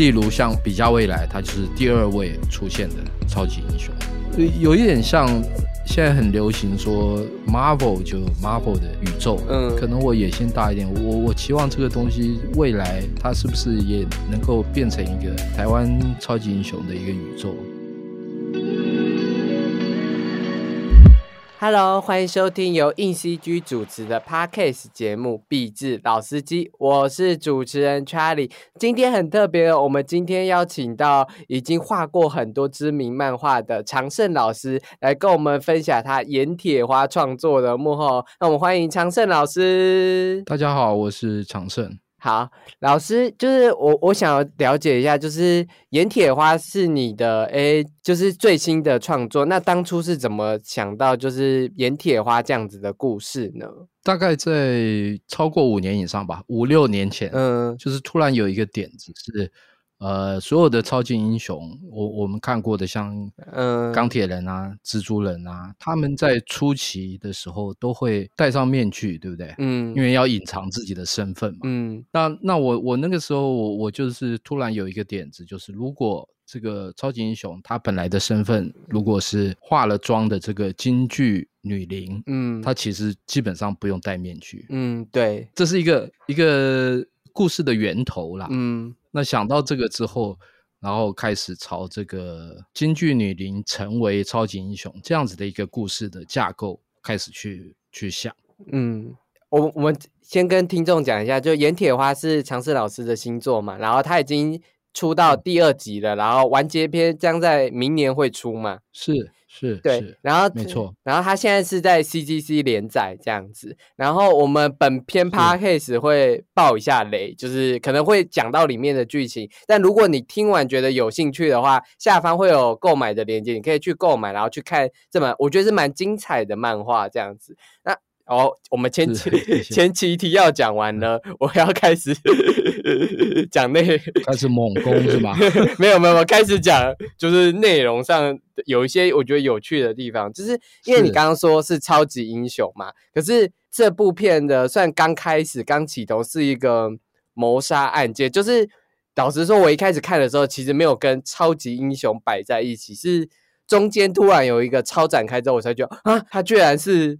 例如像比较未来，他就是第二位出现的超级英雄，有一点像现在很流行说 Marvel 就 Marvel 的宇宙，嗯，可能我野心大一点，我我期望这个东西未来它是不是也能够变成一个台湾超级英雄的一个宇宙。Hello，欢迎收听由硬 CG 主持的 Podcast 节目《壁纸老司机》，我是主持人 Charlie。今天很特别，我们今天邀请到已经画过很多知名漫画的常胜老师来跟我们分享他盐铁花创作的幕后。那我们欢迎常胜老师。大家好，我是常胜。好，老师，就是我，我想要了解一下，就是《盐铁花》是你的，哎，就是最新的创作。那当初是怎么想到就是《盐铁花》这样子的故事呢？大概在超过五年以上吧，五六年前，嗯，就是突然有一个点子是。呃，所有的超级英雄，我我们看过的，像呃钢铁人啊、蜘蛛人啊，他们在初期的时候都会戴上面具，对不对？嗯，因为要隐藏自己的身份嘛。嗯，那那我我那个时候我我就是突然有一个点子，就是如果这个超级英雄他本来的身份如果是化了妆的这个京剧女伶，嗯，他其实基本上不用戴面具。嗯，对，这是一个一个故事的源头啦。嗯。那想到这个之后，然后开始朝这个京剧女伶成为超级英雄这样子的一个故事的架构开始去去想。嗯，我我们先跟听众讲一下，就《盐铁花》是常世老师的新作嘛，然后他已经出到第二集了，然后完结篇将在明年会出嘛。是。是对，然后没错，然后他现在是在 CGC 连载这样子，然后我们本篇 Podcast 会爆一下雷，就是可能会讲到里面的剧情，但如果你听完觉得有兴趣的话，下方会有购买的链接，你可以去购买，然后去看这本我觉得是蛮精彩的漫画这样子。那哦，我们前期前期题要讲完了，我要开始 讲内，开始猛攻是吗？没有没有，开始讲就是内容上有一些我觉得有趣的地方，就是因为你刚刚说是超级英雄嘛，可是这部片的算刚开始刚起头是一个谋杀案件，就是老实说，我一开始看的时候其实没有跟超级英雄摆在一起，是中间突然有一个超展开之后，我才觉得啊，他居然是。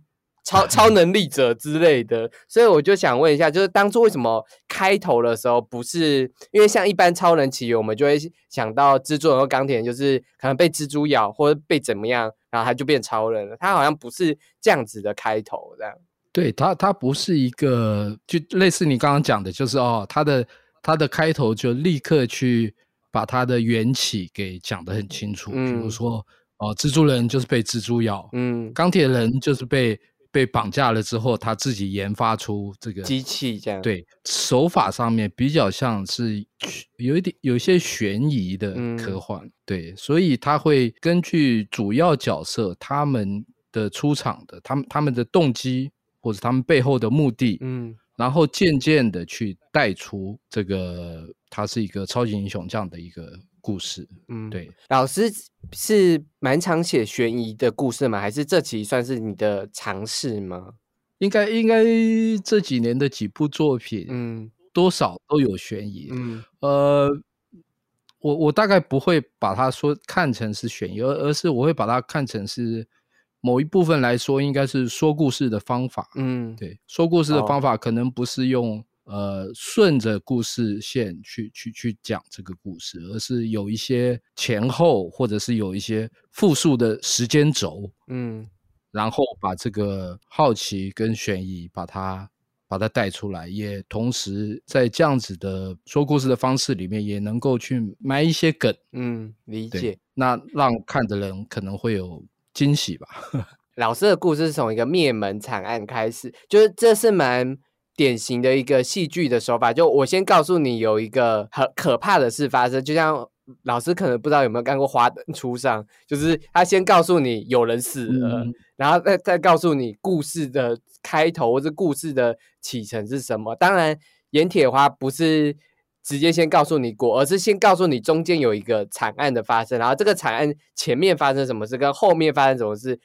超超能力者之类的，所以我就想问一下，就是当初为什么开头的时候不是因为像一般超人起源，我们就会想到蜘蛛人和钢铁人，就是可能被蜘蛛咬或者被怎么样，然后他就变超人了。他好像不是这样子的开头，这样。对他，他不是一个就类似你刚刚讲的，就是哦，他的他的开头就立刻去把他的缘起给讲得很清楚，比如说哦，蜘蛛人就是被蜘蛛咬，嗯，钢铁人就是被。被绑架了之后，他自己研发出这个机器，这样对手法上面比较像是有一点有一些悬疑的科幻，对，所以他会根据主要角色他们的出场的，他们他们的动机或者他们背后的目的，嗯，然后渐渐的去带出这个他是一个超级英雄这样的一个。故事，嗯，对，老师是蛮常写悬疑的故事吗？还是这期算是你的尝试吗？应该应该这几年的几部作品，嗯，多少都有悬疑，嗯，呃，我我大概不会把它说看成是悬疑，而而是我会把它看成是某一部分来说，应该是说故事的方法，嗯，对，说故事的方法可能不是用。呃，顺着故事线去去去讲这个故事，而是有一些前后，或者是有一些复述的时间轴，嗯，然后把这个好奇跟悬疑把它把它带出来，也同时在这样子的说故事的方式里面，也能够去埋一些梗，嗯，理解，那让看的人可能会有惊喜吧。老师的故事是从一个灭门惨案开始，就是这是蛮。典型的一个戏剧的手法，就我先告诉你有一个很可怕的事发生，就像老师可能不知道有没有看过《花灯初上》，就是他先告诉你有人死了，然后再再告诉你故事的开头或者故事的启程是什么。当然，盐铁花不是直接先告诉你过，而是先告诉你中间有一个惨案的发生，然后这个惨案前面发生什么事，跟后面发生什么事。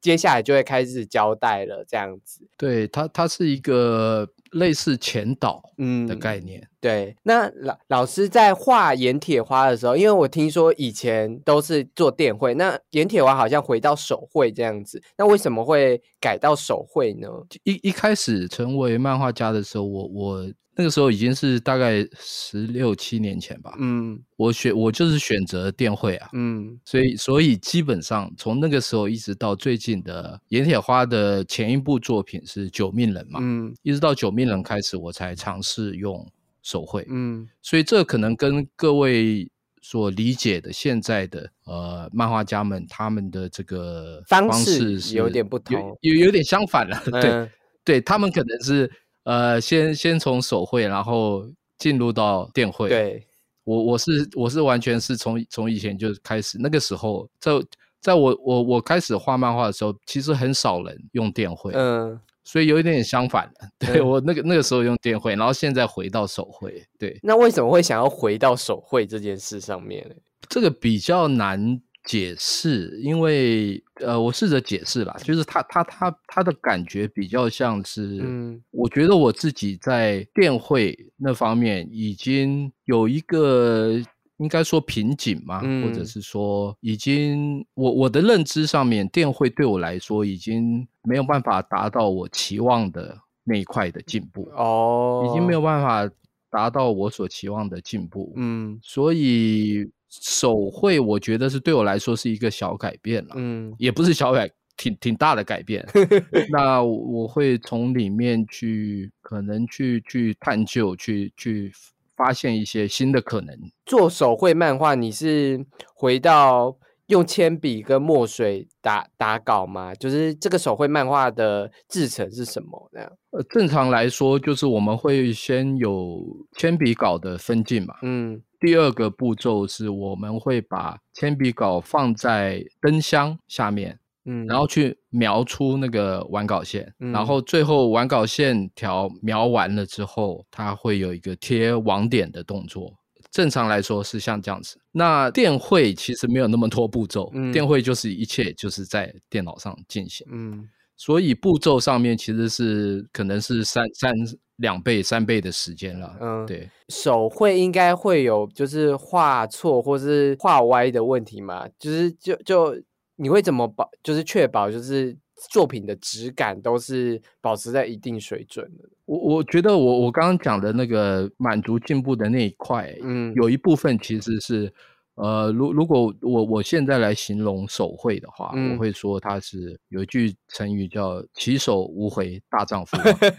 接下来就会开始交代了，这样子。对，它它是一个类似前导嗯的概念。对，那老老师在画盐铁花的时候，因为我听说以前都是做电绘，那盐铁花好像回到手绘这样子，那为什么会改到手绘呢？一一开始成为漫画家的时候，我我。那个时候已经是大概十六七年前吧。嗯，我选我就是选择电绘啊。嗯，所以所以基本上从那个时候一直到最近的盐铁花的前一部作品是九命人嘛。嗯，一直到九命人开始，我才尝试用手绘。嗯，所以这可能跟各位所理解的现在的呃漫画家们他们的这个方式是有点不同，有有点相反了。对，对他们可能是。呃，先先从手绘，然后进入到电绘。对，我我是我是完全是从从以前就开始，那个时候在在我我我开始画漫画的时候，其实很少人用电绘，嗯，所以有一点点相反。对我那个那个时候用电绘，然后现在回到手绘。对，那为什么会想要回到手绘这件事上面呢？这个比较难。解释，因为呃，我试着解释啦，就是他他他他的感觉比较像是，嗯，我觉得我自己在电绘那方面已经有一个应该说瓶颈嘛，或者是说已经我我的认知上面，电绘对我来说已经没有办法达到我期望的那一块的进步哦，已经没有办法达到我所期望的进步，嗯，所以。手绘，我觉得是对我来说是一个小改变了，嗯，也不是小改，挺挺大的改变。那我会从里面去，可能去去探究，去去发现一些新的可能。做手绘漫画，你是回到用铅笔跟墨水打打稿吗？就是这个手绘漫画的制成是什么？那样？呃，正常来说，就是我们会先有铅笔稿的分镜嘛，嗯。第二个步骤是，我们会把铅笔稿放在灯箱下面，嗯，然后去描出那个完稿线，然后最后完稿线条描完了之后，它会有一个贴网点的动作。正常来说是像这样子。那电绘其实没有那么多步骤，电绘就是一切就是在电脑上进行，嗯，所以步骤上面其实是可能是三三。两倍、三倍的时间了。嗯，对，手绘应该会有就是画错或是画歪的问题嘛？就是就就你会怎么保？就是确保就是作品的质感都是保持在一定水准的。我我觉得我我刚刚讲的那个满足进步的那一块，嗯，有一部分其实是。呃，如如果我我现在来形容手绘的话，我会说它是有一句成语叫“起手无回大丈夫”。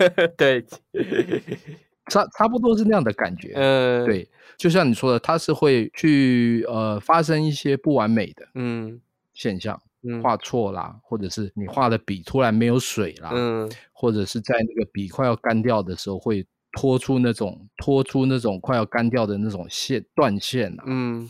对，差差不多是那样的感觉。嗯，对，就像你说的，它是会去呃发生一些不完美的嗯现象，画错啦，或者是你画的笔突然没有水啦，嗯，或者是在那个笔快要干掉的时候会拖出那种拖出那种快要干掉的那种线断线啊，嗯。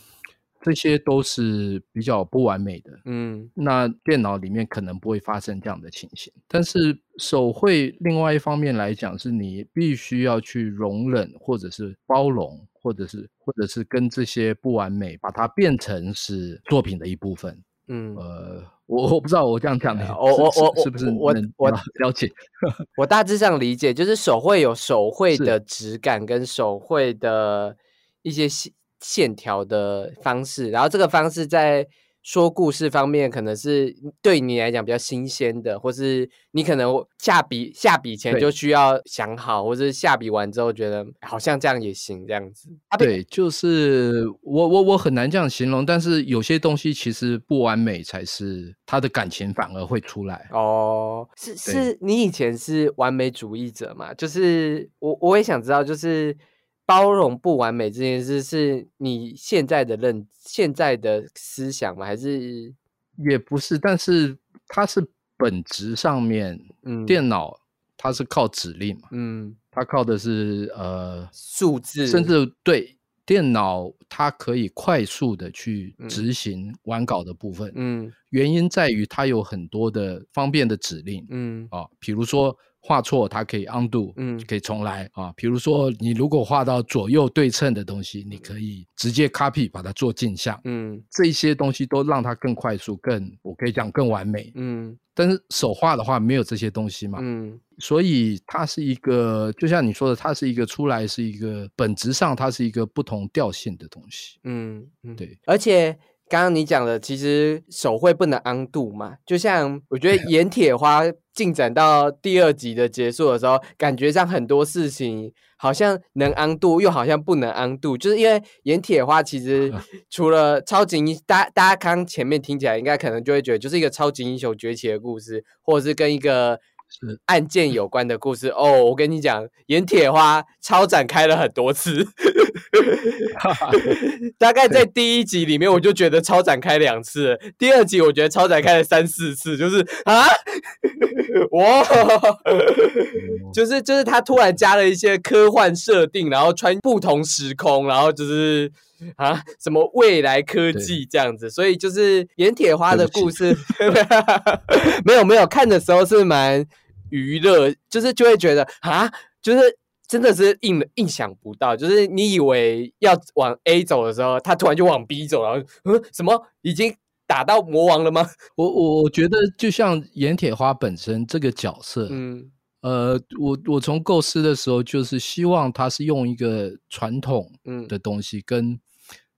这些都是比较不完美的，嗯，那电脑里面可能不会发生这样的情形，但是手绘另外一方面来讲，是你必须要去容忍，或者是包容，或者是或者是跟这些不完美，把它变成是作品的一部分，嗯，呃，我我不知道我这样讲的，我我我是不是我我了解，我大致上理解，就是手绘有手绘的质感跟手绘的一些线。线条的方式，然后这个方式在说故事方面，可能是对你来讲比较新鲜的，或是你可能下笔下笔前就需要想好，或是下笔完之后觉得好像这样也行，这样子。对，就是我我我很难这样形容，但是有些东西其实不完美才是他的感情反而会出来。哦，是是你以前是完美主义者嘛？就是我我也想知道，就是。包容不完美这件事是你现在的认现在的思想吗？还是也不是？但是它是本质上面，嗯，电脑它是靠指令嘛，嗯，它靠的是呃数字，甚至对电脑它它可以快速的去执行完稿的部分。嗯，原因在于它有很多的方便的指令。嗯，啊，比如说。画错，它可以 undo，嗯，可以重来啊。比如说，你如果画到左右对称的东西，你可以直接 copy 把它做镜像，嗯，这些东西都让它更快速、更我可以讲更完美，嗯。但是手画的话没有这些东西嘛，嗯，所以它是一个，就像你说的，它是一个出来是一个本质上它是一个不同调性的东西，嗯，对，而且。刚刚你讲的，其实手绘不能安度嘛，就像我觉得 《盐铁花》进展到第二集的结束的时候，感觉上很多事情好像能安度，又好像不能安度，就是因为《盐铁花》其实 除了超级英，大大家刚前面听起来应该可能就会觉得就是一个超级英雄崛起的故事，或者是跟一个。是案件有关的故事哦，我跟你讲，演铁花超展开了很多次，大概在第一集里面我就觉得超展开两次，第二集我觉得超展开了三四次，就是啊，哇，就是就是他突然加了一些科幻设定，然后穿不同时空，然后就是啊？什么未来科技这样子，所以就是演铁花的故事，没有没有看的时候是蛮。娱乐就是就会觉得啊，就是真的是印印想不到，就是你以为要往 A 走的时候，他突然就往 B 走，然后嗯，什么已经打到魔王了吗？我我我觉得就像盐铁花本身这个角色，嗯，呃，我我从构思的时候就是希望他是用一个传统的东西跟。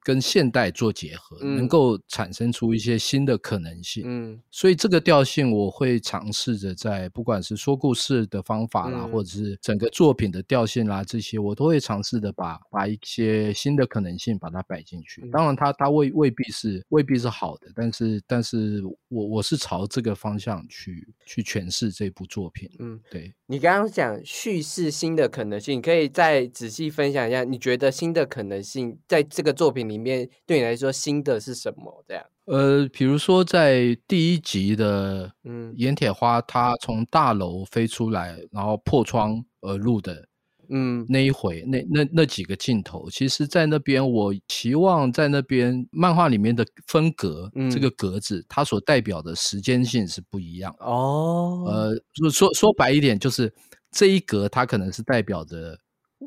跟现代做结合，能够产生出一些新的可能性。嗯，所以这个调性我会尝试着在不管是说故事的方法啦，或者是整个作品的调性啦，这些我都会尝试的把把一些新的可能性把它摆进去。当然，它它未未必是未必是好的，但是但是我我是朝这个方向去去诠释这部作品。嗯，对。你刚刚讲叙事新的可能性，可以再仔细分享一下，你觉得新的可能性在这个作品里？里面对你来说新的是什么？这样，呃，比如说在第一集的，嗯，盐铁花它从大楼飞出来，然后破窗而入的，嗯，那一回，那那那几个镜头，其实，在那边我期望在那边漫画里面的分格，这个格子，它所代表的时间性是不一样哦。呃，说说白一点，就是这一格它可能是代表着。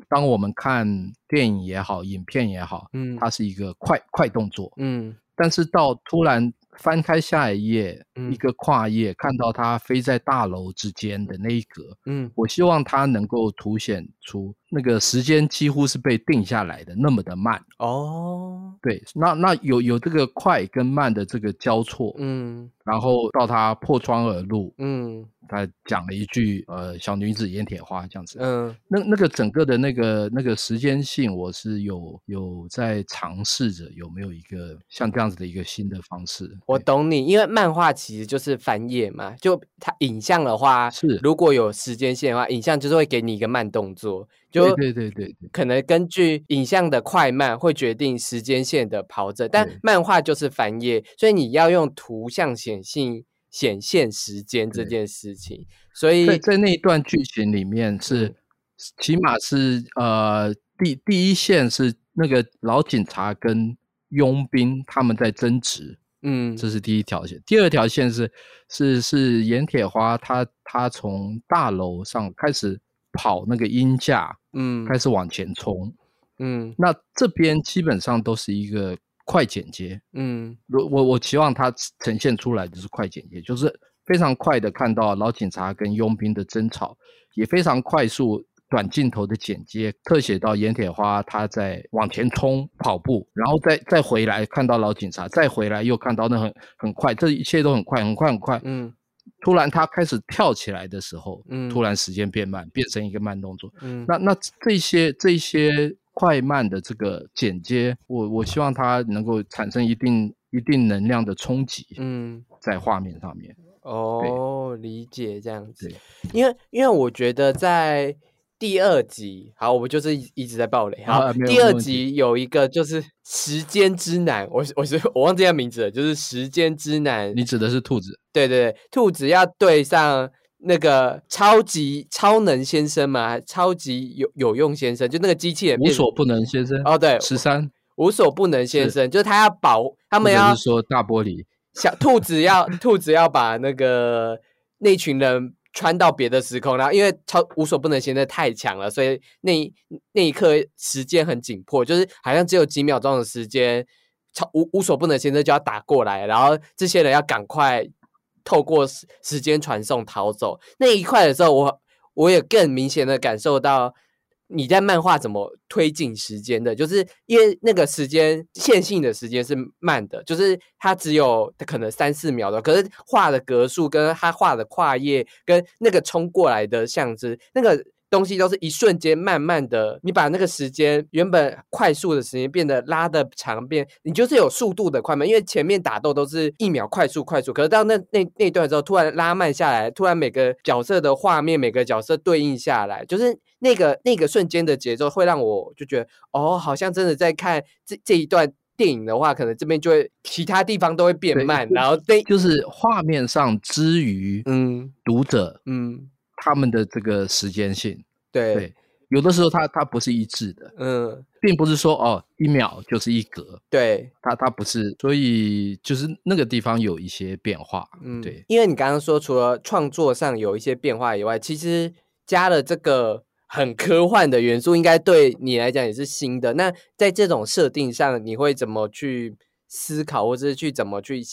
当我们看电影也好，影片也好，嗯，它是一个快快动作，嗯，但是到突然翻开下一页，一个跨页，看到它飞在大楼之间的那一格，嗯，我希望它能够凸显出那个时间几乎是被定下来的那么的慢。哦，对，那那有有这个快跟慢的这个交错，嗯，然后到它破窗而入，嗯。他讲了一句，呃，小女子盐铁花这样子，嗯，那那个整个的那个那个时间性，我是有有在尝试着有没有一个像这样子的一个新的方式。我懂你，因为漫画其实就是翻页嘛，就它影像的话是。如果有时间线的话，影像就是会给你一个慢动作，就对对对，可能根据影像的快慢会决定时间线的跑着，但漫画就是翻页，所以你要用图像显性。显现时间这件事情，所以在在那一段剧情里面是，起码是呃第第一线是那个老警察跟佣兵他们在争执，嗯，这是第一条线。第二条线是是是盐铁花他他从大楼上开始跑那个鹰架，嗯，开始往前冲，嗯，那这边基本上都是一个。快剪接，嗯，我我我期望它呈现出来的是快剪接，就是非常快的看到老警察跟佣兵的争吵，也非常快速短镜头的剪接，特写到盐铁花他在往前冲跑步，然后再再回来看到老警察，再回来又看到那很很快，这一切都很快很快很快，嗯，突然他开始跳起来的时候，嗯，突然时间变慢，变成一个慢动作，嗯，那那这些这些。快慢的这个剪接，我我希望它能够产生一定一定能量的冲击，嗯，在画面上面。哦，理解这样子。因为因为我觉得在第二集，好，我们就是一直在爆雷好。第二集有一个就是时间之男，我我是我忘记他名字了，就是时间之男。你指的是兔子？对对对，兔子要对上。那个超级超能先生嘛，超级有有用先生，就那个机器人无所不能先生哦，对，十三无所不能先生，就是他要保他们要说大玻璃小兔子要兔子要把那个那群人穿到别的时空，然后因为超无所不能先生太强了，所以那一那一刻时间很紧迫，就是好像只有几秒钟的时间，超无无所不能先生就要打过来，然后这些人要赶快透过时时间传送逃走那一块的时候，我我也更明显的感受到。你在漫画怎么推进时间的？就是因为那个时间线性的时间是慢的，就是它只有可能三四秒的，可是画的格数跟他画的跨页跟那个冲过来的像之那个。东西都是一瞬间，慢慢的，你把那个时间原本快速的时间变得拉的长，变你就是有速度的快慢，因为前面打斗都是一秒快速快速，可是到那那那段之后，突然拉慢下来，突然每个角色的画面，每个角色对应下来，就是那个那个瞬间的节奏，会让我就觉得，哦，好像真的在看这这一段电影的话，可能这边就会其他地方都会变慢，然后对，就是画面上之余，嗯，读者，嗯。他们的这个时间性，对，有的时候它它不是一致的，嗯，并不是说哦一秒就是一格，对，它它不是，所以就是那个地方有一些变化，嗯，对，因为你刚刚说除了创作上有一些变化以外，其实加了这个很科幻的元素，应该对你来讲也是新的。那在这种设定上，你会怎么去思考，或者是去怎么去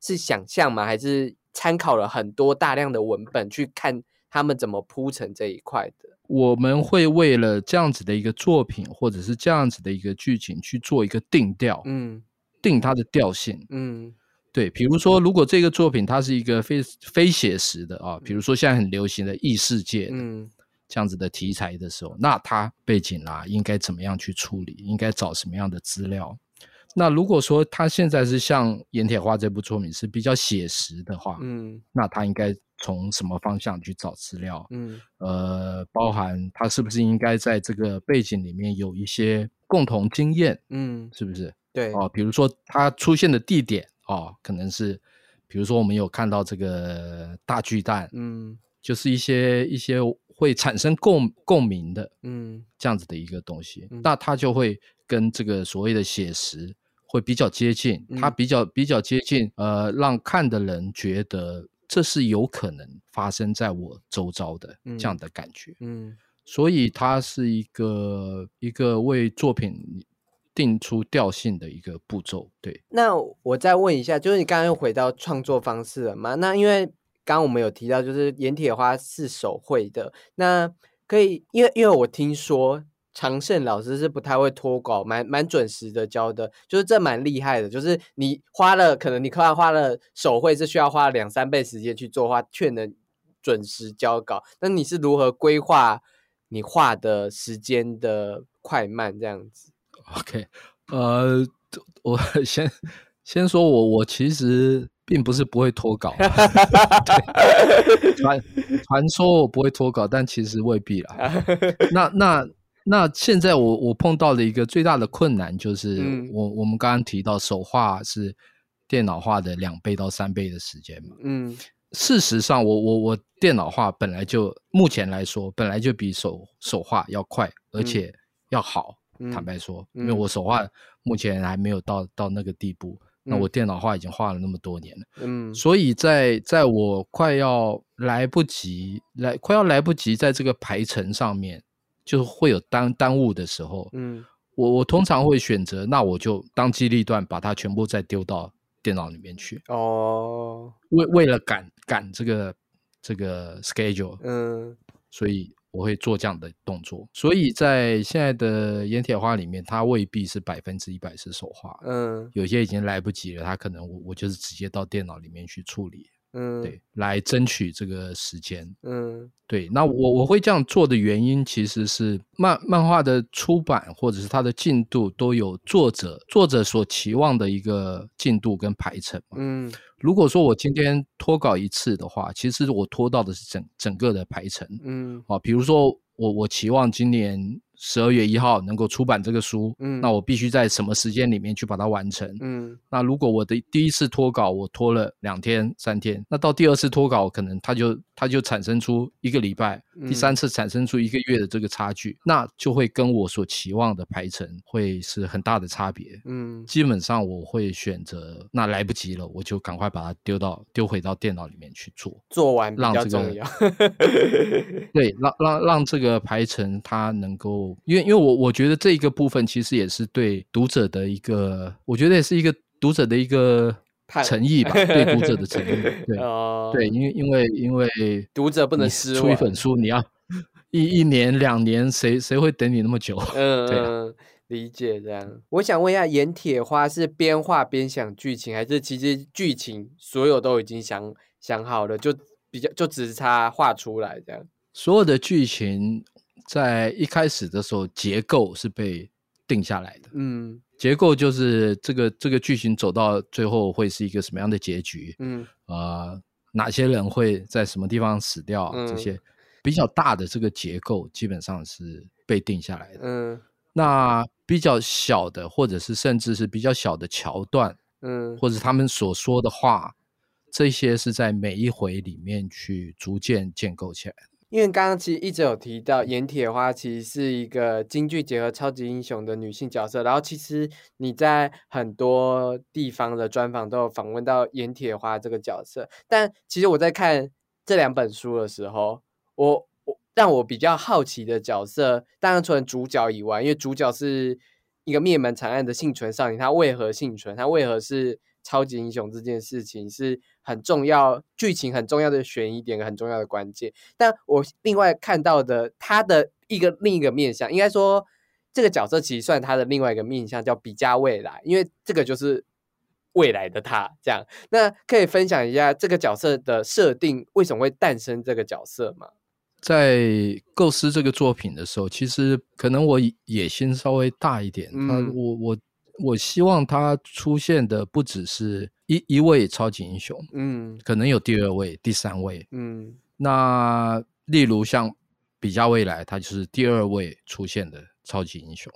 是想象吗？还是参考了很多大量的文本去看？他们怎么铺成这一块的？我们会为了这样子的一个作品，或者是这样子的一个剧情去做一个定调，嗯，定它的调性，嗯，对。比如说，如果这个作品它是一个非非写实的啊，比如说现在很流行的异世界，嗯，这样子的题材的时候，那它背景啦应该怎么样去处理？应该找什么样的资料？那如果说它现在是像《盐铁花》这部作品是比较写实的话，嗯，那它应该。从什么方向去找资料？嗯，呃，包含他是不是应该在这个背景里面有一些共同经验？嗯，是不是？对哦，比如说他出现的地点哦，可能是，比如说我们有看到这个大巨蛋，嗯，就是一些一些会产生共共鸣的，嗯，这样子的一个东西，那它就会跟这个所谓的写实会比较接近，它比较比较接近，呃，让看的人觉得。这是有可能发生在我周遭的这样的感觉，嗯，所以它是一个一个为作品定出调性的一个步骤。对，那我再问一下，就是你刚刚又回到创作方式了吗？那因为刚刚我们有提到，就是盐铁花是手绘的，那可以，因为因为我听说。常胜老师是不太会脱稿，蛮蛮准时的教的，就是这蛮厉害的。就是你花了，可能你可能花了手绘是需要花两三倍时间去做画，却能准时交稿。那你是如何规划你画的时间的快慢这样子？OK，呃，我 先先说我我其实并不是不会脱稿，传传说我不会脱稿，但其实未必啦。那 那。那现在我我碰到的一个最大的困难就是，我我们刚刚提到手画是电脑画的两倍到三倍的时间嘛。嗯，事实上，我我我电脑画本来就目前来说本来就比手手画要快，而且要好。坦白说，因为我手画目前还没有到到那个地步，那我电脑画已经画了那么多年了。嗯，所以在在我快要来不及来快要来不及在这个排程上面。就会有耽耽误的时候，嗯，我我通常会选择，那我就当机立断把它全部再丢到电脑里面去。哦，为为了赶赶这个这个 schedule，嗯，所以我会做这样的动作。所以在现在的盐铁花里面，它未必是百分之一百是手画，嗯，有些已经来不及了，它可能我我就是直接到电脑里面去处理。嗯，对，来争取这个时间。嗯，对，那我我会这样做的原因，其实是漫漫画的出版或者是它的进度都有作者作者所期望的一个进度跟排程嘛。嗯，如果说我今天拖稿一次的话，其实我拖到的是整整个的排程。嗯，啊，比如说我我期望今年。十二月一号能够出版这个书，嗯，那我必须在什么时间里面去把它完成？嗯，那如果我的第一次脱稿我拖了两天三天，那到第二次脱稿可能它就它就产生出一个礼拜第三次产生出一个月的这个差距，那就会跟我所期望的排程会是很大的差别。嗯，基本上我会选择那来不及了，我就赶快把它丢到丢回到电脑里面去做，做完比较重要。对，让让让这个排程它能够，因为因为我我觉得这一个部分其实也是对读者的一个，我觉得也是一个读者的一个。诚意吧，对读者的诚意，对，对，因为因为因为读者不能失出一本书，你要 一一年两年，谁谁会等你那么久？嗯，理解这样。我想问一下，盐铁花是边画边想剧情，还是其实剧情所有都已经想想好了，就比较就只差画出来这样？所有的剧情在一开始的时候结构是被定下来的，嗯。结构就是这个这个剧情走到最后会是一个什么样的结局？嗯，呃，哪些人会在什么地方死掉？这些比较大的这个结构基本上是被定下来的。嗯，那比较小的，或者是甚至是比较小的桥段，嗯，或者他们所说的话，这些是在每一回里面去逐渐建构起来的。因为刚刚其实一直有提到盐铁花其实是一个京剧结合超级英雄的女性角色，然后其实你在很多地方的专访都有访问到盐铁花这个角色，但其实我在看这两本书的时候，我我让我比较好奇的角色，当然除了主角以外，因为主角是一个灭门惨案的幸存少年，他为何幸存？他为何是？超级英雄这件事情是很重要，剧情很重要的悬疑点，很重要的关键。但我另外看到的他的一个另一个面向，应该说这个角色其实算他的另外一个面向，叫比加未来，因为这个就是未来的他。这样，那可以分享一下这个角色的设定为什么会诞生这个角色吗？在构思这个作品的时候，其实可能我野心稍微大一点。嗯，我我。我希望他出现的不只是一一位超级英雄，嗯，可能有第二位、第三位，嗯，那例如像比较未来，他就是第二位出现的超级英雄，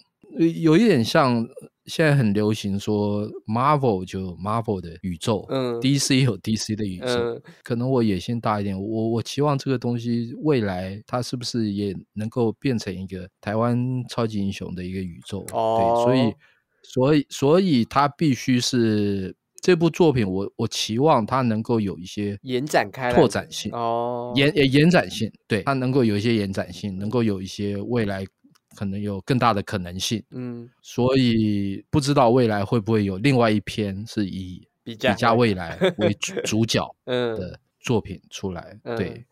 有一点像现在很流行说 Marvel 就 Marvel 的宇宙，嗯，DC 有 DC 的宇宙，可能我野心大一点，我我期望这个东西未来它是不是也能够变成一个台湾超级英雄的一个宇宙，对，所以。所以，所以他必须是这部作品，我我期望它能够有一些延展开、拓展性哦，延延展性，对它能够有一些延展性，能够有一些未来可能有更大的可能性。嗯，所以不知道未来会不会有另外一篇是以比较未来为主主角 的作品出来？对，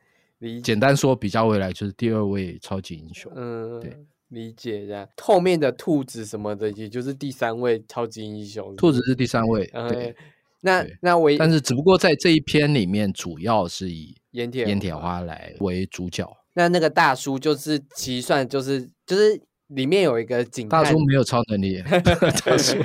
简单说，比较未来就是第二位超级英雄。嗯，对。理解这样，后面的兔子什么的，也就是第三位超级英雄。兔子是第三位，对。那那我，但是只不过在这一篇里面，主要是以烟铁烟铁花来为主角。那那个大叔就是其实算就是就是里面有一个警大叔没有超能力，大叔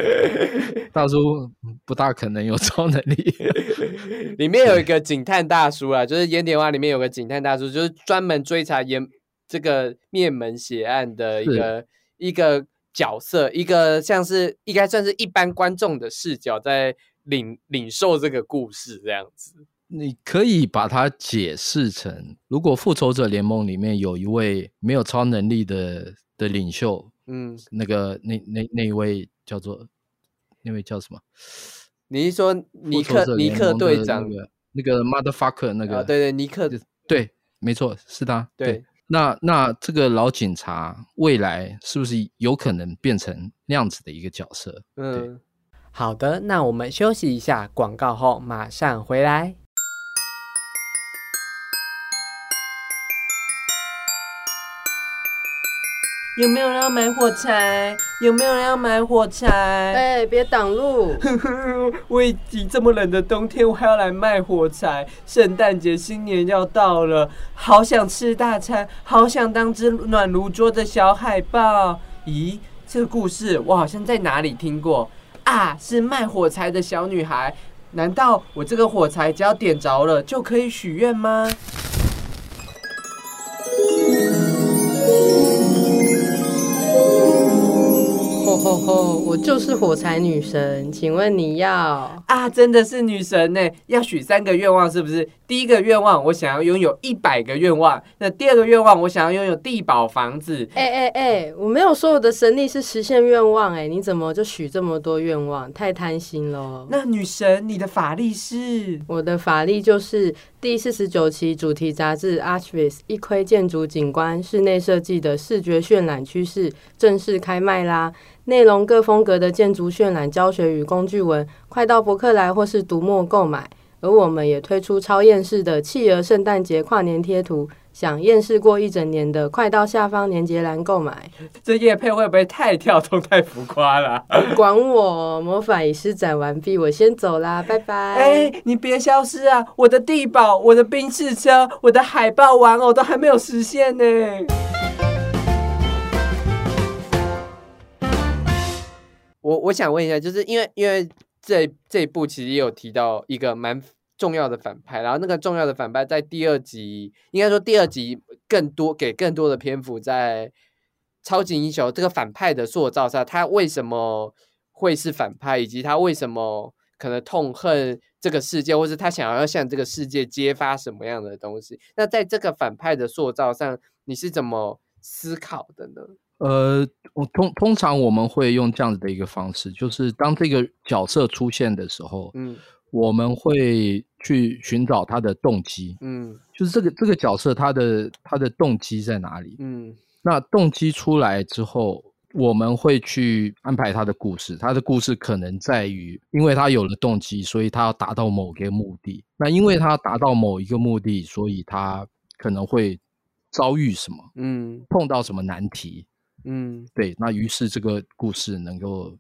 大叔不大可能有超能力。里面有一个警探大叔啊，就是烟铁花里面有个警探大叔，就是专门追查烟。这个灭门血案的一个一个角色，一个像是应该算是一般观众的视角，在领领受这个故事这样子。你可以把它解释成，如果复仇者联盟里面有一位没有超能力的的领袖，嗯，那个那那那一位叫做那位叫什么？你是说尼克尼克队长那个 motherfucker 那个？对对，尼克对，没错，是他。对。那那这个老警察未来是不是有可能变成那样子的一个角色？嗯，好的，那我们休息一下，广告后马上回来。有没有人要买火柴？有没有人要买火柴？哎，别挡路！我已经这么冷的冬天，我还要来卖火柴。圣诞节、新年要到了，好想吃大餐，好想当只暖炉桌的小海豹。咦，这个故事我好像在哪里听过啊？是卖火柴的小女孩。难道我这个火柴只要点着了就可以许愿吗？吼吼！我就是火柴女神，请问你要啊？真的是女神呢？要许三个愿望是不是？第一个愿望，我想要拥有一百个愿望。那第二个愿望，我想要拥有地堡房子。哎哎哎，我没有说我的神力是实现愿望，哎，你怎么就许这么多愿望？太贪心了。那女神，你的法力是？我的法力就是第四十九期主题杂志《Archvis》一窥建筑景观室内设计的视觉渲染趋势正式开卖啦！内容各风格的建筑渲染教学与工具文，快到博客来或是读墨购买。而我们也推出超厌世的企鹅圣诞节跨年贴图，想厌世过一整年的，快到下方链接栏购买。这叶配会不会太跳动、太浮夸了？管我，魔法已施展完毕，我先走啦，拜拜。哎，你别消失啊！我的地堡、我的冰室车、我的海豹玩偶都还没有实现呢。我我想问一下，就是因为因为这这一部其实也有提到一个蛮。重要的反派，然后那个重要的反派在第二集，应该说第二集更多给更多的篇幅在超级英雄这个反派的塑造上，他为什么会是反派，以及他为什么可能痛恨这个世界，或是他想要向这个世界揭发什么样的东西？那在这个反派的塑造上，你是怎么思考的呢？呃，我通通常我们会用这样子的一个方式，就是当这个角色出现的时候，嗯。我们会去寻找他的动机，嗯，就是这个这个角色他的他的动机在哪里，嗯，那动机出来之后，我们会去安排他的故事，他的故事可能在于，因为他有了动机，所以他要达到某个目的，那因为他达到某一个目的，所以他可能会遭遇什么，嗯，碰到什么难题，嗯，对，那于是这个故事能够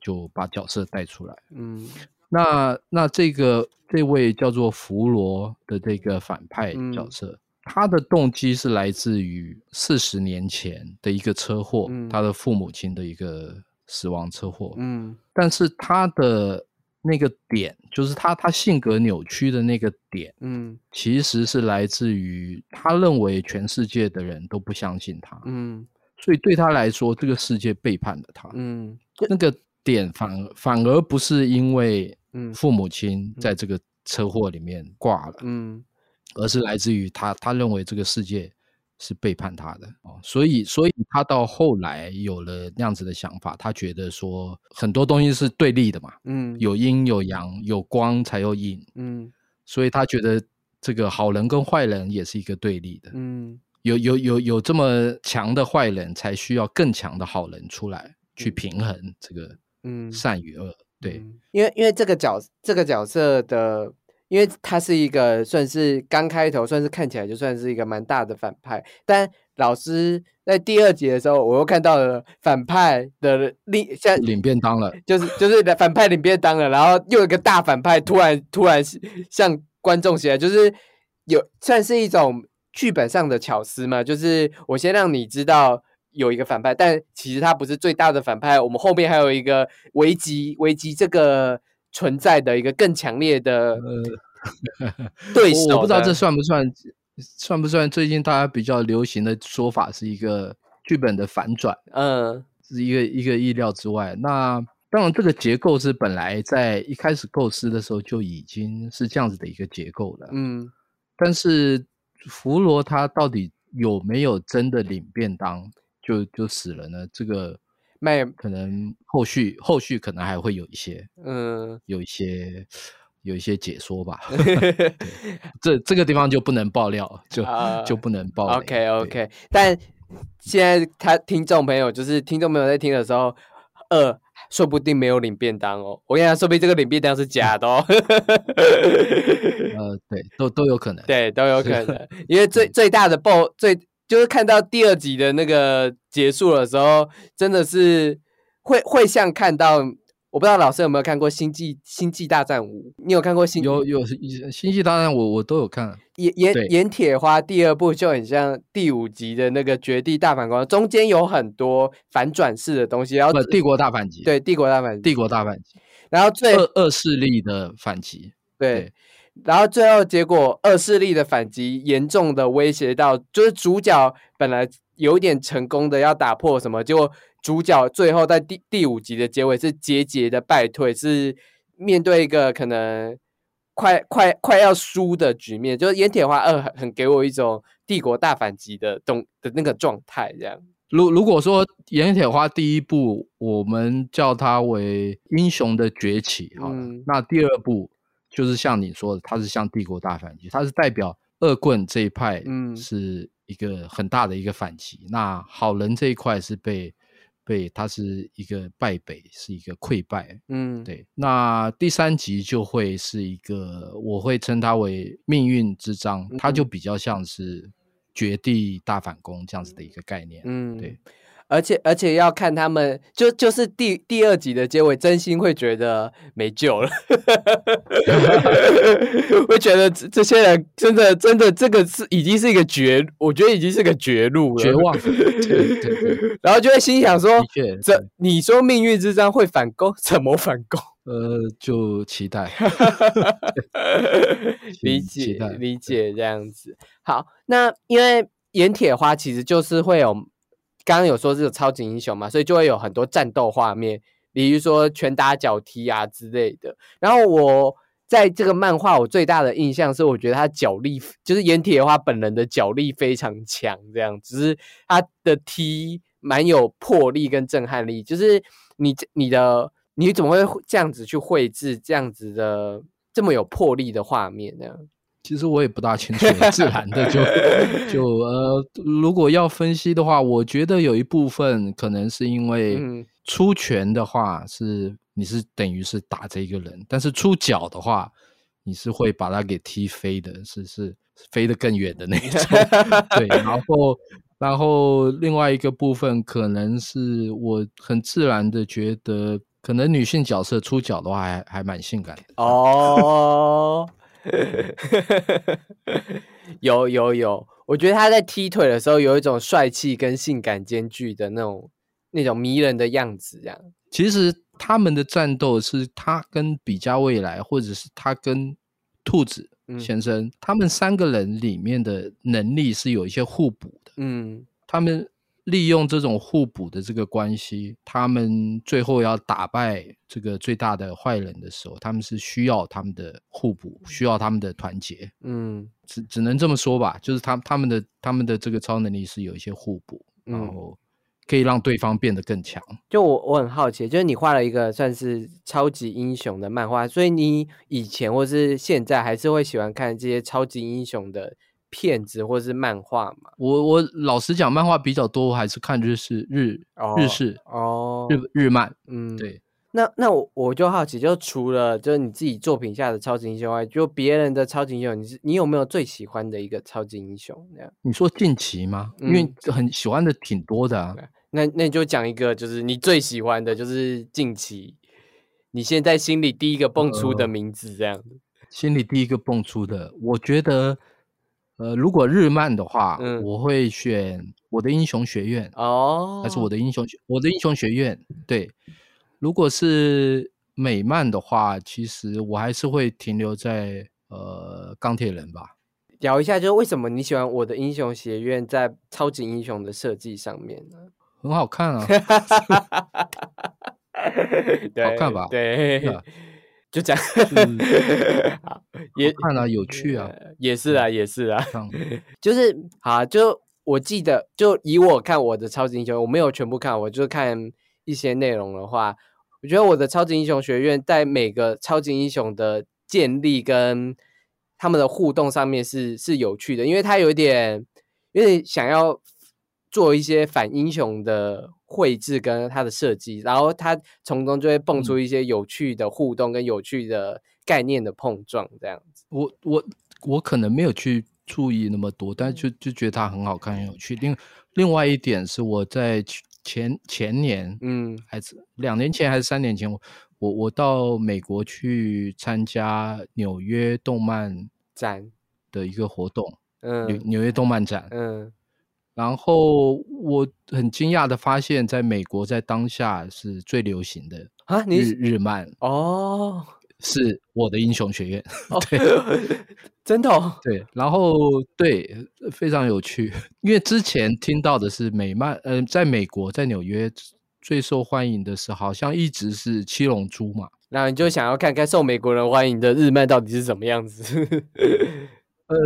就把角色带出来，嗯。那那这个这位叫做弗罗的这个反派角色，他的动机是来自于四十年前的一个车祸，他的父母亲的一个死亡车祸。嗯，但是他的那个点，就是他他性格扭曲的那个点，嗯，其实是来自于他认为全世界的人都不相信他，嗯，所以对他来说，这个世界背叛了他，嗯，那个点反反而不是因为。嗯，父母亲在这个车祸里面挂了，嗯，而是来自于他，他认为这个世界是背叛他的。哦，所以，所以他到后来有了那样子的想法，他觉得说很多东西是对立的嘛，嗯，有阴有阳，有光才有影，嗯，所以他觉得这个好人跟坏人也是一个对立的，嗯，有有有有这么强的坏人才需要更强的好人出来去平衡这个，嗯，善与恶。对，因为因为这个角这个角色的，因为他是一个算是刚开头，算是看起来就算是一个蛮大的反派。但老师在第二集的时候，我又看到了反派的领像领便当了，就是就是反派领便当了，然后又一个大反派突然突然向观众起来，就是有算是一种剧本上的巧思嘛，就是我先让你知道。有一个反派，但其实他不是最大的反派。我们后面还有一个危机，危机这个存在的一个更强烈的 对手。我不知道这算不算，算不算最近大家比较流行的说法是一个剧本的反转？嗯，是一个一个意料之外。那当然，这个结构是本来在一开始构思的时候就已经是这样子的一个结构了。嗯，但是弗罗他到底有没有真的领便当？就就死了呢？这个卖可能后续后续可能还会有一些，嗯，有一些有一些解说吧。这这个地方就不能爆料，就就不能爆。OK OK，但现在他听众朋友就是听众朋友在听的时候，二说不定没有领便当哦。我跟你讲，说不定这个领便当是假的哦。呃，对，都都有可能，对，都有可能，因为最最大的 BOSS 最。就是看到第二集的那个结束的时候，真的是会会像看到，我不知道老师有没有看过《星际星际大战五》？你有看过星？有有《星际大战》，我我都有看。盐盐盐铁花第二部就很像第五集的那个绝地大反攻，中间有很多反转式的东西。然后帝国大反击，对帝国大反击，帝国大反击。然后最恶恶势力的反击，对。然后最后结果，恶势力的反击严重的威胁到，就是主角本来有点成功的要打破什么，结果主角最后在第第五集的结尾是节节的败退，是面对一个可能快快快要输的局面，就是《盐铁花二》很给我一种帝国大反击的动的那个状态。这样，如如果说《盐铁花》第一部，我们叫它为英雄的崛起，好，那第二部就是像你说的，它是像帝国大反击，它是代表恶棍这一派，嗯，是一个很大的一个反击。那好人这一块是被。对，它是一个败北，是一个溃败。嗯，对。那第三集就会是一个，我会称它为命运之章，它就比较像是绝地大反攻这样子的一个概念。嗯，对。而且而且要看他们，就就是第第二集的结尾，真心会觉得没救了，会觉得这些人真的真的这个是已经是一个绝，我觉得已经是个绝路了，绝望。对对对，然后就会心想说：这你说命运之章会反攻，怎么反攻？呃，就期待，理解理解这样子。好，那因为盐铁花其实就是会有。刚刚有说这个超级英雄嘛，所以就会有很多战斗画面，比如说拳打脚踢啊之类的。然后我在这个漫画，我最大的印象是，我觉得他脚力就是岩铁花本人的脚力非常强，这样只是他的踢蛮有魄力跟震撼力。就是你你的你怎么会这样子去绘制这样子的这么有魄力的画面呢？其实我也不大清楚，自然的就就呃，如果要分析的话，我觉得有一部分可能是因为出拳的话是你是等于是打这一个人，但是出脚的话你是会把他给踢飞的，是是飞得更远的那种。对，然后然后另外一个部分可能是我很自然的觉得，可能女性角色出脚的话还还蛮性感的 哦。有有有，我觉得他在踢腿的时候有一种帅气跟性感兼具的那种那种迷人的样子。这样，其实他们的战斗是他跟比加未来，或者是他跟兔子先生，他们三个人里面的能力是有一些互补的。嗯，他们。利用这种互补的这个关系，他们最后要打败这个最大的坏人的时候，他们是需要他们的互补，需要他们的团结。嗯，只只能这么说吧，就是他他们的他们的这个超能力是有一些互补，然后可以让对方变得更强。就我我很好奇，就是你画了一个算是超级英雄的漫画，所以你以前或是现在还是会喜欢看这些超级英雄的。片子或者是漫画嘛？我我老实讲，漫画比较多，还是看日式日日式哦日日漫。嗯，对。那那我我就好奇，就除了就是你自己作品下的超级英雄外，就别人的超级英雄，你是你有没有最喜欢的一个超级英雄？这样你说近期吗？因为很喜欢的挺多的。那那你就讲一个，就是你最喜欢的，就是近期你现在心里第一个蹦出的名字，这样心里第一个蹦出的，我觉得。呃，如果日漫的话，我会选我的英雄学院哦，还是我的英雄学我的英雄学院？对，如果是美漫的话，其实我还是会停留在呃钢铁人吧。聊一下，就是为什么你喜欢我的英雄学院在超级英雄的设计上面呢？很好看啊 好看吧？对。就这样，好，也看了有趣啊，也是啊，也是啊，就是好，就我记得，就以我看我的超级英雄，我没有全部看，我就看一些内容的话，我觉得我的超级英雄学院在每个超级英雄的建立跟他们的互动上面是是有趣的，因为他有点有点想要做一些反英雄的。绘制跟它的设计，然后它从中就会蹦出一些有趣的互动跟有趣的概念的碰撞，这样子。我我我可能没有去注意那么多，但就就觉得它很好看、很有趣。另另外一点是，我在前前年，嗯，还是两年前还是三年前，我我我到美国去参加纽约动漫展的一个活动，嗯，纽纽约动漫展，嗯。然后我很惊讶的发现，在美国在当下是最流行的啊，日日漫哦，是我的英雄学院，对，真的，对，然后对，非常有趣，因为之前听到的是美漫，呃，在美国在纽约最受欢迎的是好像一直是七龙珠嘛，那你就想要看看受美国人欢迎的日漫到底是什么样子？呃，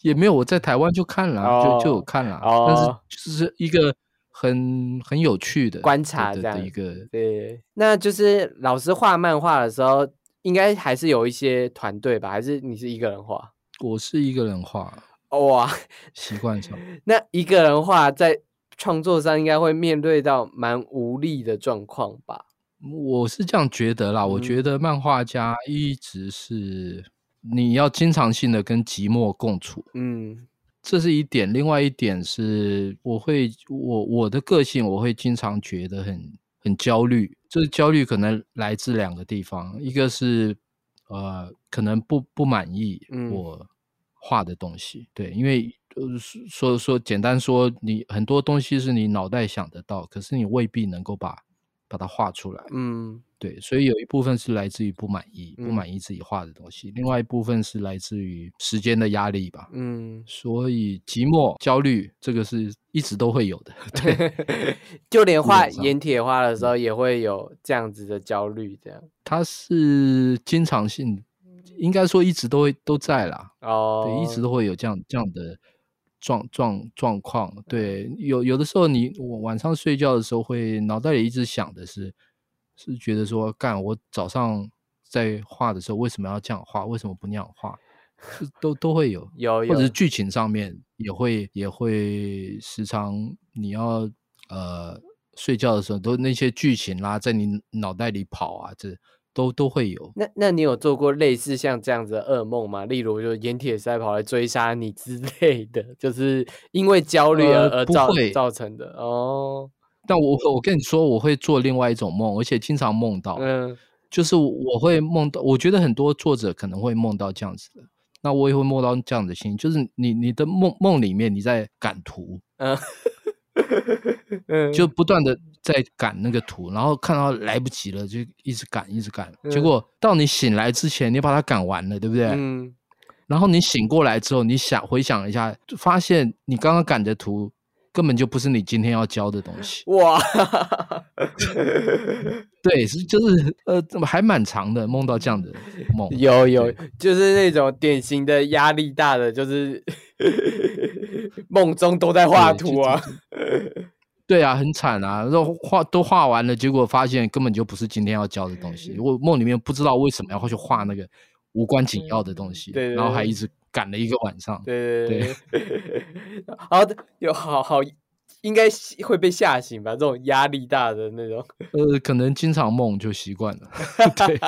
也没有，我在台湾就看了，就就有看了，但是就是一个很很有趣的观察这样一个。对，那就是老师画漫画的时候，应该还是有一些团队吧？还是你是一个人画？我是一个人画。哇，习惯上。那一个人画在创作上应该会面对到蛮无力的状况吧？我是这样觉得啦。我觉得漫画家一直是。你要经常性的跟寂寞共处，嗯，这是一点。另外一点是，我会我我的个性，我会经常觉得很很焦虑。这焦虑可能来自两个地方，一个是呃，可能不不满意我画的东西，对，因为说说简单说，你很多东西是你脑袋想得到，可是你未必能够把把它画出来，嗯。对，所以有一部分是来自于不满意，不满意自己画的东西；，另外一部分是来自于时间的压力吧。嗯，所以寂寞、焦虑，这个是一直都会有的。对，就连画盐铁画的时候，也会有这样子的焦虑。这样，它是经常性，应该说一直都会都在啦。哦，对，一直都会有这样这样的状状状况。对，有有的时候你我晚上睡觉的时候，会脑袋里一直想的是。是觉得说，干我早上在画的时候，为什么要这样画？为什么不那样画？都都会有，有，或者是剧情上面也会也会时常你要呃睡觉的时候，都那些剧情啦，在你脑袋里跑啊，这都都会有。那那你有做过类似像这样子的噩梦吗？例如，就盐铁塞跑来追杀你之类的，就是因为焦虑而而造造成的。哦。但我我跟你说，我会做另外一种梦，而且经常梦到，嗯，就是我会梦到，我觉得很多作者可能会梦到这样子的，那我也会梦到这样的心，就是你你的梦梦里面你在赶图，嗯，就不断的在赶那个图，然后看到来不及了，就一直赶一直赶，结果到你醒来之前，你把它赶完了，对不对？嗯，然后你醒过来之后，你想回想一下，就发现你刚刚赶的图。根本就不是你今天要教的东西哇！对，是就是呃，怎么还蛮长的？梦到这样的梦，有有，就是那种典型的压力大的，就是 梦中都在画图啊。对啊，很惨啊！然后画都画完了，结果发现根本就不是今天要教的东西。我梦里面不知道为什么要去画那个无关紧要的东西，然后还一直。赶了一个晚上，对对对，然后有好好应该会被吓醒吧？这种压力大的那种，呃，可能经常梦就习惯了。对，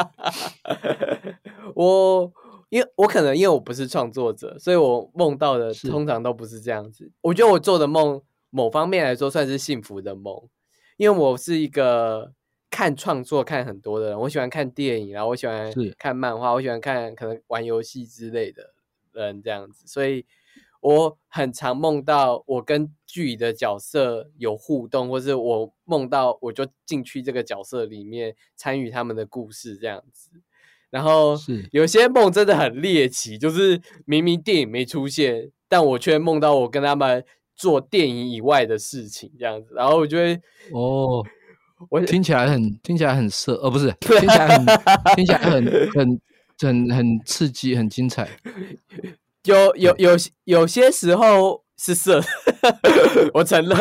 我因为我可能因为我不是创作者，所以我梦到的通常都不是这样子。我觉得我做的梦，某方面来说算是幸福的梦，因为我是一个看创作看很多的人，我喜欢看电影，然后我喜欢看漫画，我喜欢看可能玩游戏之类的。人这样子，所以我很常梦到我跟剧里的角色有互动，或是我梦到我就进去这个角色里面参与他们的故事这样子。然后有些梦真的很猎奇，就是明明电影没出现，但我却梦到我跟他们做电影以外的事情这样子。然后我就会哦，我听起来很听起来很色，哦，不是 听起来很听起来很很。很很刺激，很精彩。有有有有些时候是色，我承认。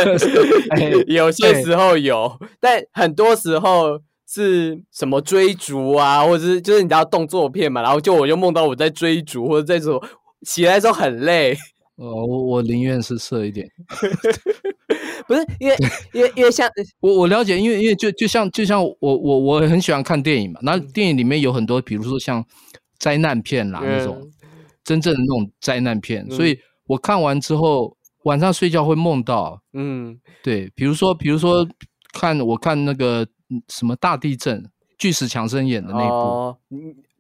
有些时候有，但很多时候是什么追逐啊，或者是就是你知道动作片嘛，然后就我就梦到我在追逐，或者在什么起来的时候很累。哦，我我宁愿是色一点。不是因为因为因为像我我了解，因为因为就就像就像我我我很喜欢看电影嘛，那电影里面有很多，比如说像。灾难片啦，那种真正的那种灾难片，所以我看完之后晚上睡觉会梦到，嗯，对，比如说，比如说看我看那个什么大地震，巨石强森演的那部，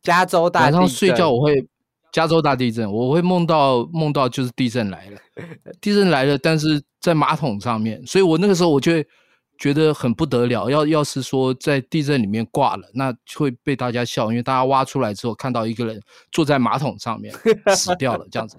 加州大晚上睡觉我会加州大地震，我会梦到梦到就是地震来了，地震来了，但是在马桶上面，所以我那个时候我就会。觉得很不得了，要要是说在地震里面挂了，那会被大家笑，因为大家挖出来之后看到一个人坐在马桶上面 死掉了，这样子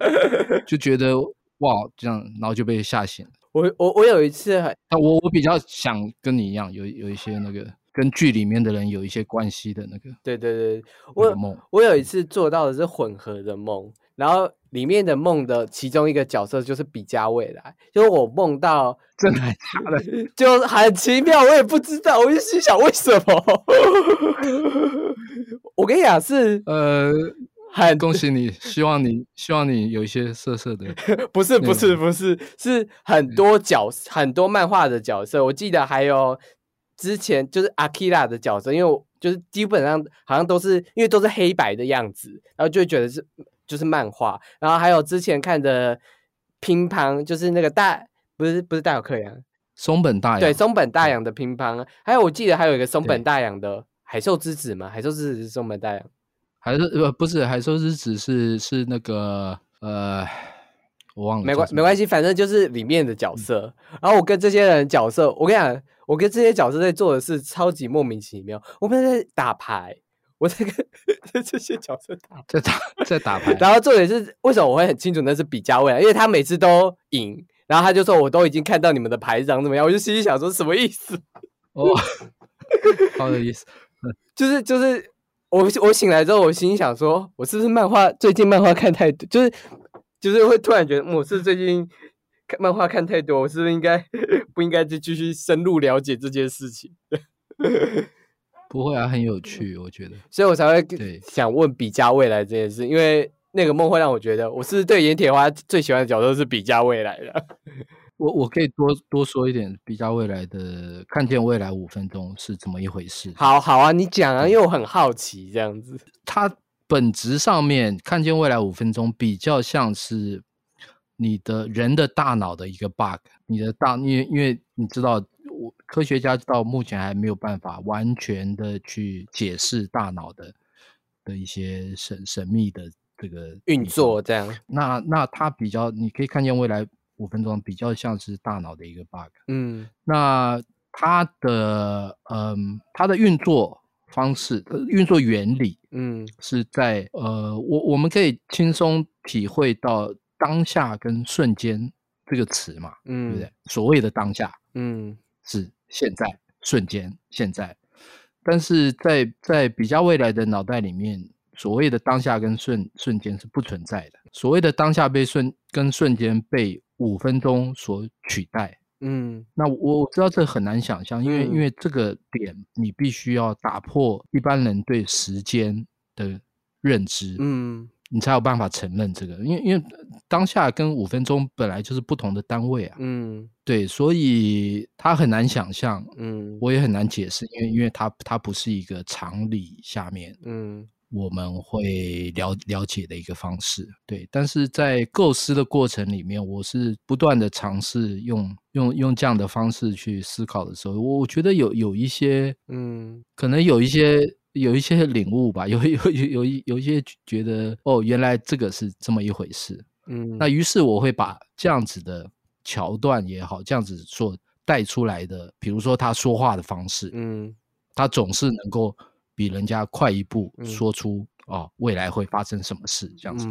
就觉得哇，这样然后就被吓醒了。我我我有一次，我我比较想跟你一样，有有一些那个跟剧里面的人有一些关系的那个。对对对，我梦我有一次做到的是混合的梦，然后里面的梦的其中一个角色就是比加未来，就是我梦到 真的假的，就很奇妙，我也不知道，我就心想为什么？我跟你讲是呃。很恭喜你，希望你希望你有一些色色的，不是不是不是，是很多角很多漫画的角色。我记得还有之前就是阿基拉的角色，因为就是基本上好像都是因为都是黑白的样子，然后就觉得是就是漫画。然后还有之前看的乒乓，就是那个大不是不是大有克洋，松本大洋对松本大洋的乒乓。还有我记得还有一个松本大洋的海兽之子嘛，海兽之子是松本大洋。海兽呃不是，海兽之子是是那个呃，我忘了。没关没关系，反正就是里面的角色。然后我跟这些人角色，我跟你讲，我跟这些角色在做的事超级莫名其妙。我们在打牌，我在跟这些角色打，在打在打牌。然后重点是为什么我会很清楚那是比加位，因为他每次都赢，然后他就说我都已经看到你们的牌长怎么样，我就心里想说什么意思？哦，好有意思，就是 就是。我我醒来之后，我心想说，我是不是漫画最近漫画看太多，就是就是会突然觉得，我是最近看漫画看太多，我是不是应该 不应该再继续深入了解这件事情？不会啊，很有趣，我觉得，所以我才会想问比加未来这件事，因为那个梦会让我觉得，我是对盐铁花最喜欢的角色是比加未来的。我我可以多多说一点，比较未来的看见未来五分钟是怎么一回事？好好啊，你讲啊，因为我很好奇这样子。它本质上面看见未来五分钟比较像是你的人的大脑的一个 bug。你的大，因为因为你知道，我科学家到目前还没有办法完全的去解释大脑的的一些神神秘的这个运作。这样，那那它比较，你可以看见未来。五分钟比较像是大脑的一个 bug，嗯，那它的嗯它的运作方式、运作原理，嗯，是在呃我我们可以轻松体会到当下跟瞬间这个词嘛，嗯，对不对？所谓的当下，嗯，是现在瞬间现在，但是在在比较未来的脑袋里面。所谓的当下跟瞬瞬间是不存在的。所谓的当下被瞬跟瞬间被五分钟所取代，嗯，那我我知道这很难想象，因为因为这个点你必须要打破一般人对时间的认知，嗯，你才有办法承认这个，因为因为当下跟五分钟本来就是不同的单位啊，嗯，对，所以他很难想象，嗯，我也很难解释，因为因为它它不是一个常理下面，嗯。我们会了了解的一个方式，对，但是在构思的过程里面，我是不断的尝试用用用这样的方式去思考的时候，我我觉得有有一些，嗯，可能有一些有一些领悟吧，有有有有一有一些觉得，哦，原来这个是这么一回事，嗯，那于是我会把这样子的桥段也好，这样子所带出来的，比如说他说话的方式，嗯，他总是能够。比人家快一步说出哦，未来会发生什么事这样子，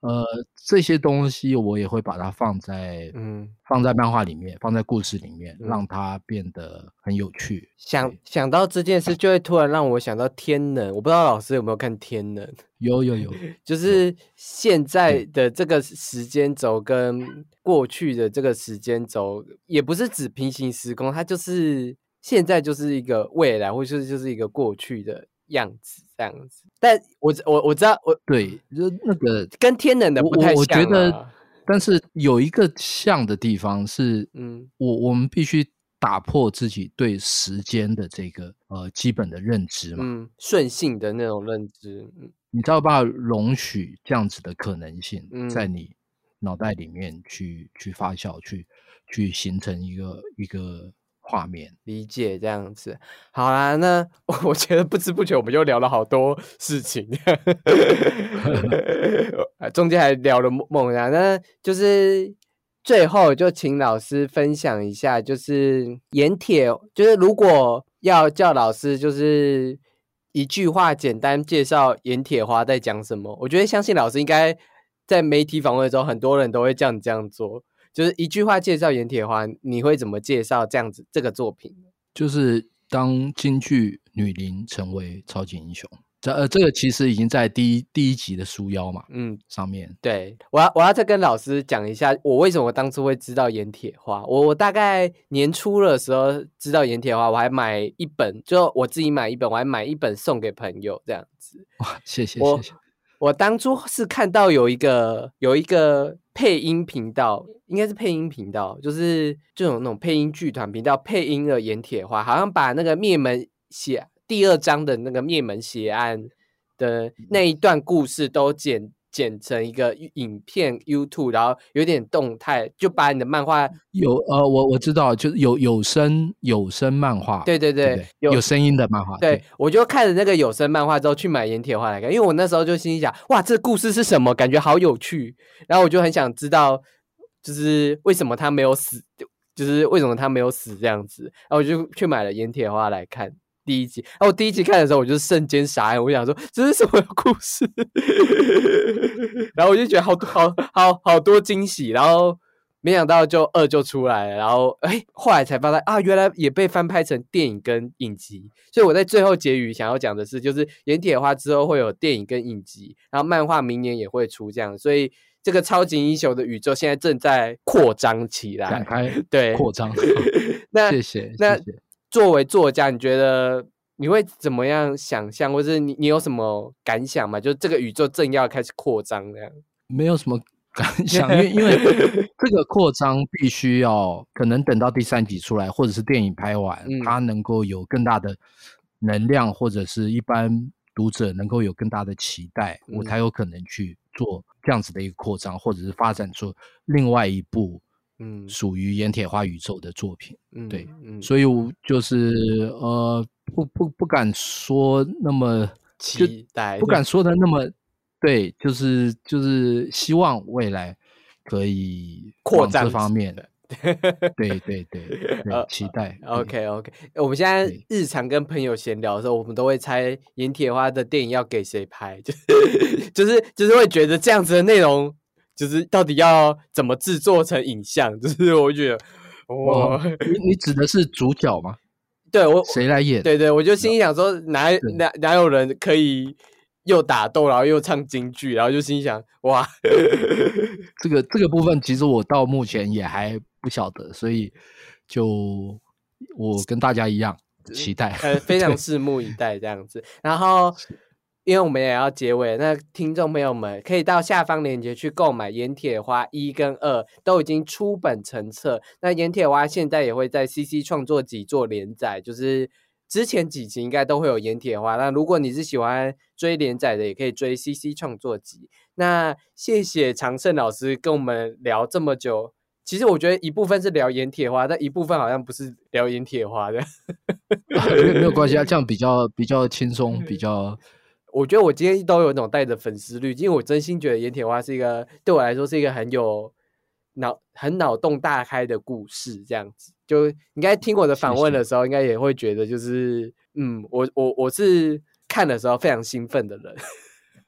呃，这些东西我也会把它放在嗯，放在漫画里面，放在故事里面，让它变得很有趣。想想到这件事，就会突然让我想到天能。我不知道老师有没有看天能？有有有，就是现在的这个时间轴跟过去的这个时间轴，也不是指平行时空，它就是。现在就是一个未来，或者是就是一个过去的样子，这样子。但我我我知道，我对，就那个跟天能的不太像。我觉得，但是有一个像的地方是，嗯，我我们必须打破自己对时间的这个呃基本的认知嘛，嗯，顺性的那种认知，嗯，你知道吧？容许这样子的可能性在你脑袋里面去去发酵，去去形成一个一个。画面理解这样子，好啦，那 我觉得不知不觉我们又聊了好多事情，中间还聊了梦然，那就是最后就请老师分享一下，就是盐铁，就是如果要叫老师，就是一句话简单介绍盐铁花在讲什么，我觉得相信老师应该在媒体访问的时候，很多人都会这样这样做。就是一句话介绍盐铁花，你会怎么介绍这样子这个作品？就是当京剧女伶成为超级英雄。这呃，这个其实已经在第一第一集的书腰嘛，嗯，上面。对，我要我要再跟老师讲一下，我为什么当初会知道盐铁花。我我大概年初的时候知道盐铁花，我还买一本，就我自己买一本，我还买一本送给朋友这样子。哇，谢谢谢谢。我当初是看到有一个有一个配音频道，应该是配音频道，就是这种那种配音剧团频道配音的盐铁花，好像把那个灭门邪。第二章的那个灭门邪案的那一段故事都剪剪成一个影片 YouTube，然后有点动态，就把你的漫画有呃，我我知道，就是有有声有声漫画，对对对，有声音的漫画。对，我就看了那个有声漫画之后去买盐铁画来看，因为我那时候就心想，哇，这故事是什么？感觉好有趣，然后我就很想知道，就是为什么他没有死，就是为什么他没有死这样子，然后我就去买了盐铁花来看。第一集，然后我第一集看的时候，我就瞬间傻眼，我想说这是什么故事？然后我就觉得好多好好好多惊喜，然后没想到就二就出来了，然后哎，后来才发现啊，原来也被翻拍成电影跟影集。所以我在最后结语想要讲的是，就是《盐铁花》之后会有电影跟影集，然后漫画明年也会出这样，所以这个超级英雄的宇宙现在正在扩张起来，对扩张。那谢谢，那。作为作家，你觉得你会怎么样想象，或者你你有什么感想吗？就这个宇宙正要开始扩张这样，没有什么感 想，因为因为这个扩张必须要可能等到第三集出来，或者是电影拍完，它能够有更大的能量，或者是一般读者能够有更大的期待，我才有可能去做这样子的一个扩张，或者是发展出另外一部。嗯，属于盐铁花宇宙的作品，嗯，对，嗯，所以我就是呃，不不不敢说那么期待，不敢说的那么对，就是就是希望未来可以扩展这方面的，对对 对，期待。OK OK，我们现在日常跟朋友闲聊的时候，我们都会猜盐铁花的电影要给谁拍，就 就是就是会觉得这样子的内容。就是到底要怎么制作成影像？就是我觉得，哇，你你指的是主角吗？对我谁来演？对对，我就心想说，哪哪哪有人可以又打斗，然后又唱京剧，然后就心想，哇，这个这个部分其实我到目前也还不晓得，所以就我跟大家一样期待，呃，非常拭目以待这样子，然后。因为我们也要结尾，那听众朋友们可以到下方链接去购买《盐铁花》一跟二，都已经出本成册。那《盐铁花》现在也会在 CC 创作集做连载，就是之前几集应该都会有《盐铁花》。那如果你是喜欢追连载的，也可以追 CC 创作集。那谢谢常胜老师跟我们聊这么久。其实我觉得一部分是聊《盐铁花》，但一部分好像不是聊《盐铁花》的，没有关系啊，这样比较比较轻松，比较。我觉得我今天都有那种带着粉丝率，因为我真心觉得盐铁花是一个对我来说是一个很有脑、很脑洞大开的故事。这样子，就应该听我的访问的时候，应该也会觉得就是，嗯，我我我是看的时候非常兴奋的人。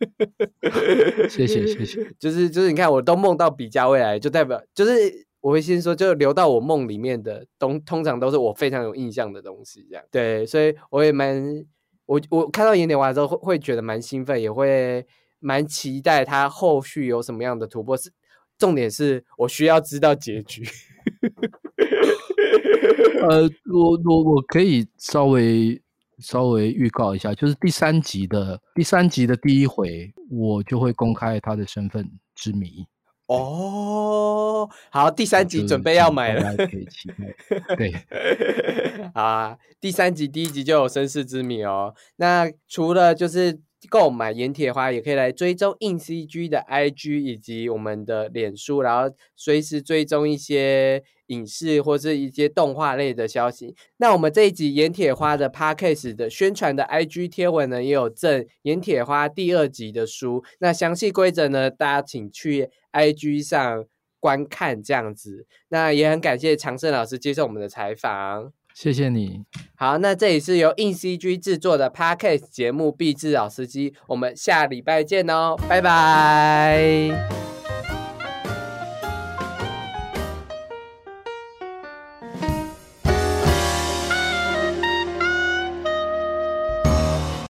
谢谢谢谢，就是就是你看，我都梦到比加未来，就代表就是我会先说，就留到我梦里面的东，通常都是我非常有印象的东西。这样对，所以我也蛮。我我看到演点完之后会会觉得蛮兴奋，也会蛮期待他后续有什么样的突破。是重点是我需要知道结局。呃，我我我可以稍微稍微预告一下，就是第三集的第三集的第一回，我就会公开他的身份之谜。哦，好，第三集准备要买了，可以期待。对，啊，第三集第一集就有身世之谜哦。那除了就是购买盐铁花，也可以来追踪硬 CG 的 IG 以及我们的脸书，然后随时追踪一些。影视或是一些动画类的消息。那我们这一集《盐铁花》的 Podcast 的宣传的 IG 贴文呢，也有赠《盐铁花》第二集的书。那详细规则呢，大家请去 IG 上观看。这样子，那也很感谢长胜老师接受我们的采访。谢谢你。好，那这里是由硬 CG 制作的 Podcast 节目《必制老司机》，我们下礼拜见哦，拜拜。